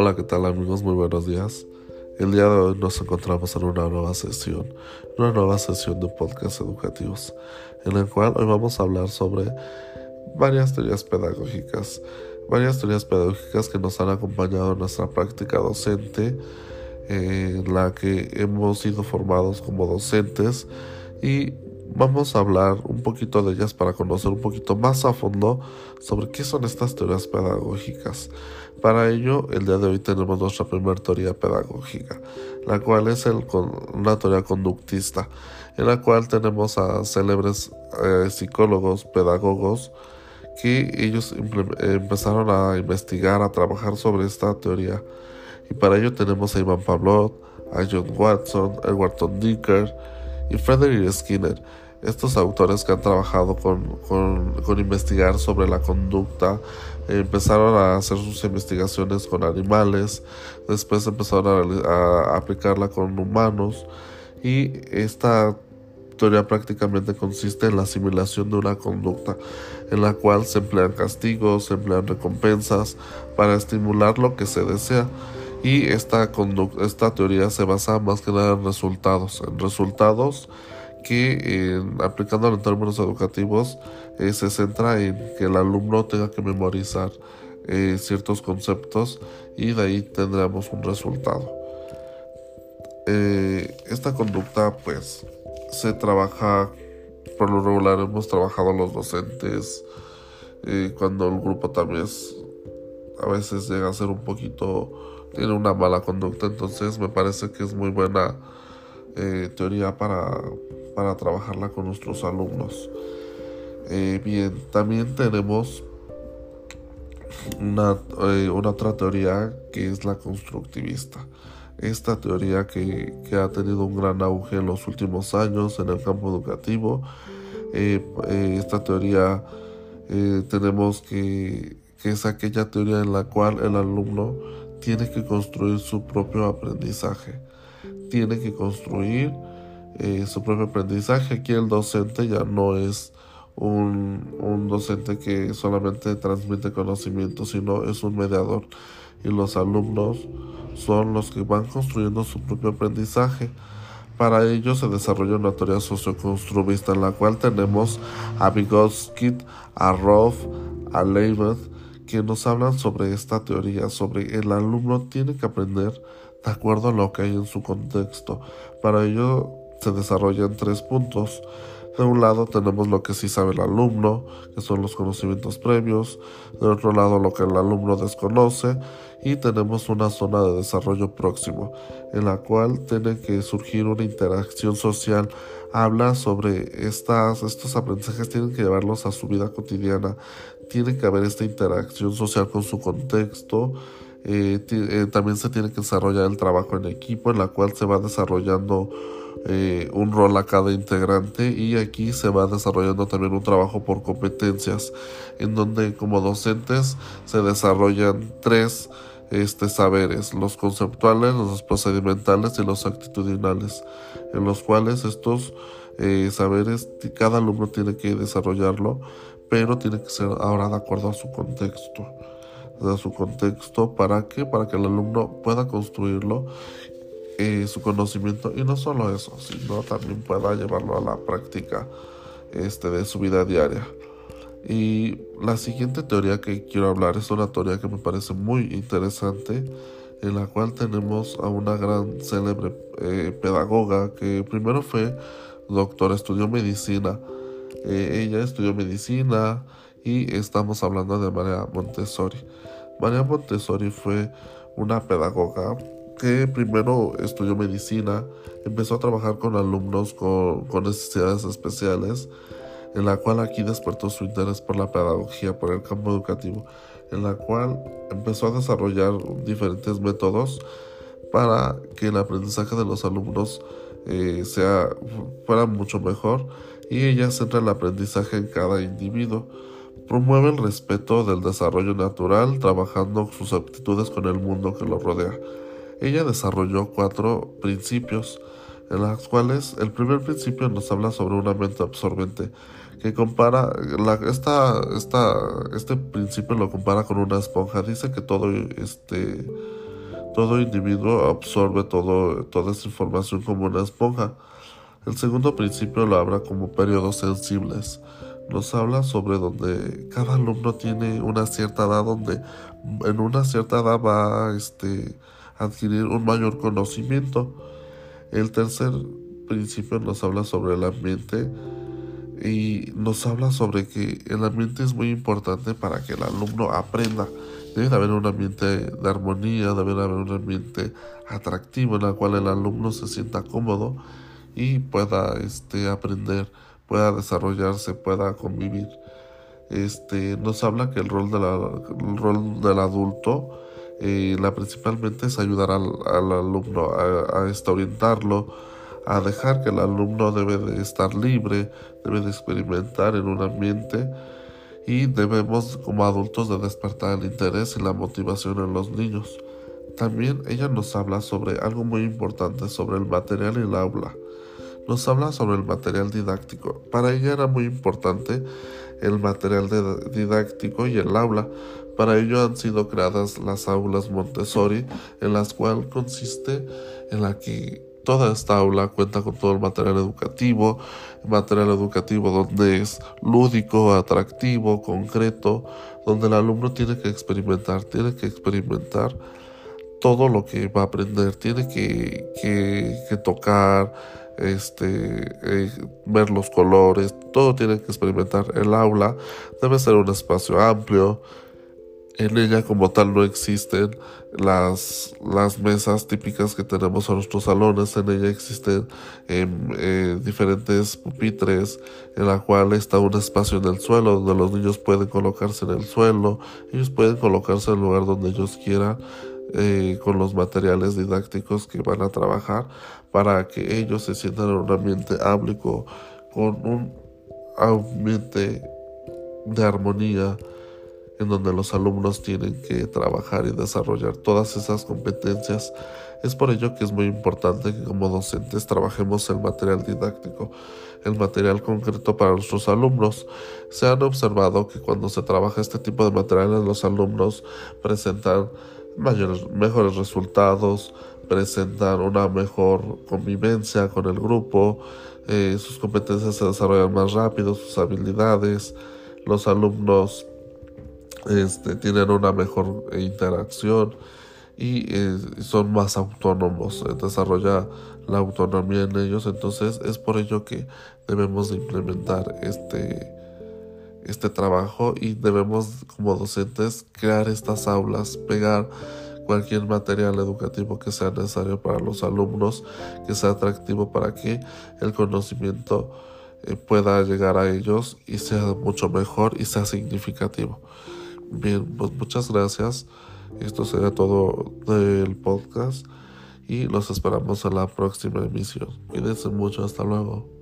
Hola, ¿qué tal amigos? Muy buenos días. El día de hoy nos encontramos en una nueva sesión, una nueva sesión de podcast educativos, en la cual hoy vamos a hablar sobre varias teorías pedagógicas, varias teorías pedagógicas que nos han acompañado en nuestra práctica docente, en la que hemos sido formados como docentes y vamos a hablar un poquito de ellas para conocer un poquito más a fondo sobre qué son estas teorías pedagógicas. Para ello, el día de hoy tenemos nuestra primera teoría pedagógica, la cual es el, una teoría conductista, en la cual tenemos a célebres eh, psicólogos, pedagogos, que ellos empezaron a investigar, a trabajar sobre esta teoría. Y para ello tenemos a Ivan Pavlov, a John Watson, a Edward Dicker y Frederick Skinner estos autores que han trabajado con, con, investigar sobre la conducta empezaron a hacer sus investigaciones con animales, después empezaron a, aplicarla con humanos y esta teoría prácticamente consiste en la asimilación de una conducta en la cual se emplean castigos, se emplean recompensas para estimular lo que se desea y esta, esta teoría se basa más que nada en resultados, en resultados que eh, aplicándolo en términos educativos eh, se centra en que el alumno tenga que memorizar eh, ciertos conceptos y de ahí tendremos un resultado. esta conducta pues se trabaja por lo regular hemos trabajado los docentes cuando el grupo también a veces llega a ser un poquito tiene una mala conducta entonces me parece que es muy buena teoría para para trabajarla con nuestros alumnos. Eh, bien, también tenemos una, eh, una, otra teoría que es la constructivista. Esta teoría que, que, ha tenido un gran auge en los últimos años en el campo educativo. Eh, esta teoría tenemos que, que es aquella teoría en la cual el alumno tiene que construir su propio aprendizaje. Tiene que construir eh, su propio aprendizaje. Aquí el docente ya no es un, un, docente que solamente transmite conocimiento, sino es un mediador. Y los alumnos son los que van construyendo su propio aprendizaje. Para ello se desarrolla una teoría socioconstructivista en la cual tenemos a Vygotsky, a Roth, a Leibniz, que nos hablan sobre esta teoría, sobre el alumno tiene que aprender de acuerdo a lo que hay en su contexto. Para ello se desarrollan tres puntos. De un lado tenemos lo que sí sabe el alumno, que son los conocimientos previos. De otro lado lo que el alumno desconoce. Y tenemos una zona de desarrollo próximo, en la cual tiene que surgir una interacción social. Habla sobre estas, estos aprendizajes, tienen que llevarlos a su vida cotidiana. Tiene que haber esta interacción social con su contexto. Eh, eh, también se tiene que desarrollar el trabajo en equipo, en la cual se va desarrollando eh, un rol a cada integrante y aquí se va desarrollando también un trabajo por competencias en donde como docentes se desarrollan tres este, saberes, los conceptuales, los procedimentales y los actitudinales, en los cuales estos saberes cada alumno tiene que desarrollarlo, pero tiene que ser ahora de acuerdo a su contexto a su contexto para que para que el alumno pueda construirlo eh, su conocimiento y no solo eso, sino también pueda llevarlo a la práctica este, de su vida diaria. Y la siguiente teoría que quiero hablar es una teoría que me parece muy interesante, en la cual tenemos a una gran célebre eh, pedagoga que primero fue doctora, estudió medicina. Eh, ella estudió medicina y estamos hablando de María Montessori. María Montessori fue una pedagoga que primero estudió medicina, empezó a trabajar con alumnos con, necesidades especiales, en la cual aquí despertó su interés por la pedagogía, por el campo educativo, en la cual empezó a desarrollar diferentes métodos para que el aprendizaje de los alumnos eh, sea, fuera mucho mejor y ella centra el aprendizaje en cada individuo. Promueve el respeto del desarrollo natural, trabajando sus aptitudes con el mundo que lo rodea. Ella desarrolló cuatro principios, en los cuales el primer principio nos habla sobre una mente absorbente, que compara, esta, este principio lo compara con una esponja. Dice que todo, este, Todo individuo absorbe todo, toda esa información como una esponja. El segundo principio lo habla como periodos sensibles. Nos habla sobre donde cada alumno tiene una cierta edad, donde en una cierta edad va este, a adquirir un mayor conocimiento. El tercer principio nos habla sobre el ambiente y nos habla sobre que el ambiente es muy importante para que el alumno aprenda. Debe haber un ambiente de armonía, debe haber un ambiente atractivo en el cual el alumno se sienta cómodo y pueda este, aprender, pueda desarrollarse, pueda convivir. Este, nos habla que el rol, rol del adulto eh, la principalmente es ayudar al, al alumno a, a este, orientarlo, a dejar que el alumno debe de estar libre, debe de experimentar en un ambiente y debemos como adultos de despertar el interés y la motivación en los niños. También ella nos habla sobre algo muy importante sobre el material y el aula. Nos habla sobre el material didáctico. Para ella era muy importante el material didáctico y el aula. Para ello han sido creadas las aulas Montessori, en las cuales consiste en la que Toda esta aula cuenta con todo el material educativo, material educativo donde es lúdico, atractivo, concreto, donde el alumno tiene que experimentar, tiene que experimentar todo lo que va a aprender, tiene que, que, tocar, este, eh, ver los colores, todo tiene que experimentar. El aula debe ser un espacio amplio, en ella como tal no existen las, las mesas típicas que tenemos en nuestros salones. En ella existen em, eh, diferentes pupitres en la cual está un espacio en el suelo donde los niños pueden colocarse en el suelo. Ellos pueden colocarse en el lugar donde ellos quieran. Eh, con los materiales didácticos que van a trabajar para que ellos se sientan en un ambiente áblico con un ambiente de armonía en donde los alumnos tienen que trabajar y desarrollar todas esas competencias. Es por ello que es muy importante que como docentes trabajemos el material didáctico, el material concreto para nuestros alumnos. Se han observado que cuando se trabaja este tipo de materiales los alumnos presentan mayores, mejores resultados, presentan una mejor convivencia con el grupo, eh, sus competencias se desarrollan más rápido, sus habilidades, los alumnos este, tienen una mejor interacción y eh, son más autónomos, eh, desarrolla la autonomía en ellos, entonces es por ello que debemos de implementar este, este trabajo y debemos como docentes crear estas aulas, pegar cualquier material educativo que sea necesario para los alumnos, que sea atractivo para que el conocimiento eh, pueda llegar a ellos y sea mucho mejor y sea significativo. Bien, pues muchas gracias. Esto será todo del podcast y los esperamos en la próxima emisión. Cuídense mucho, hasta luego.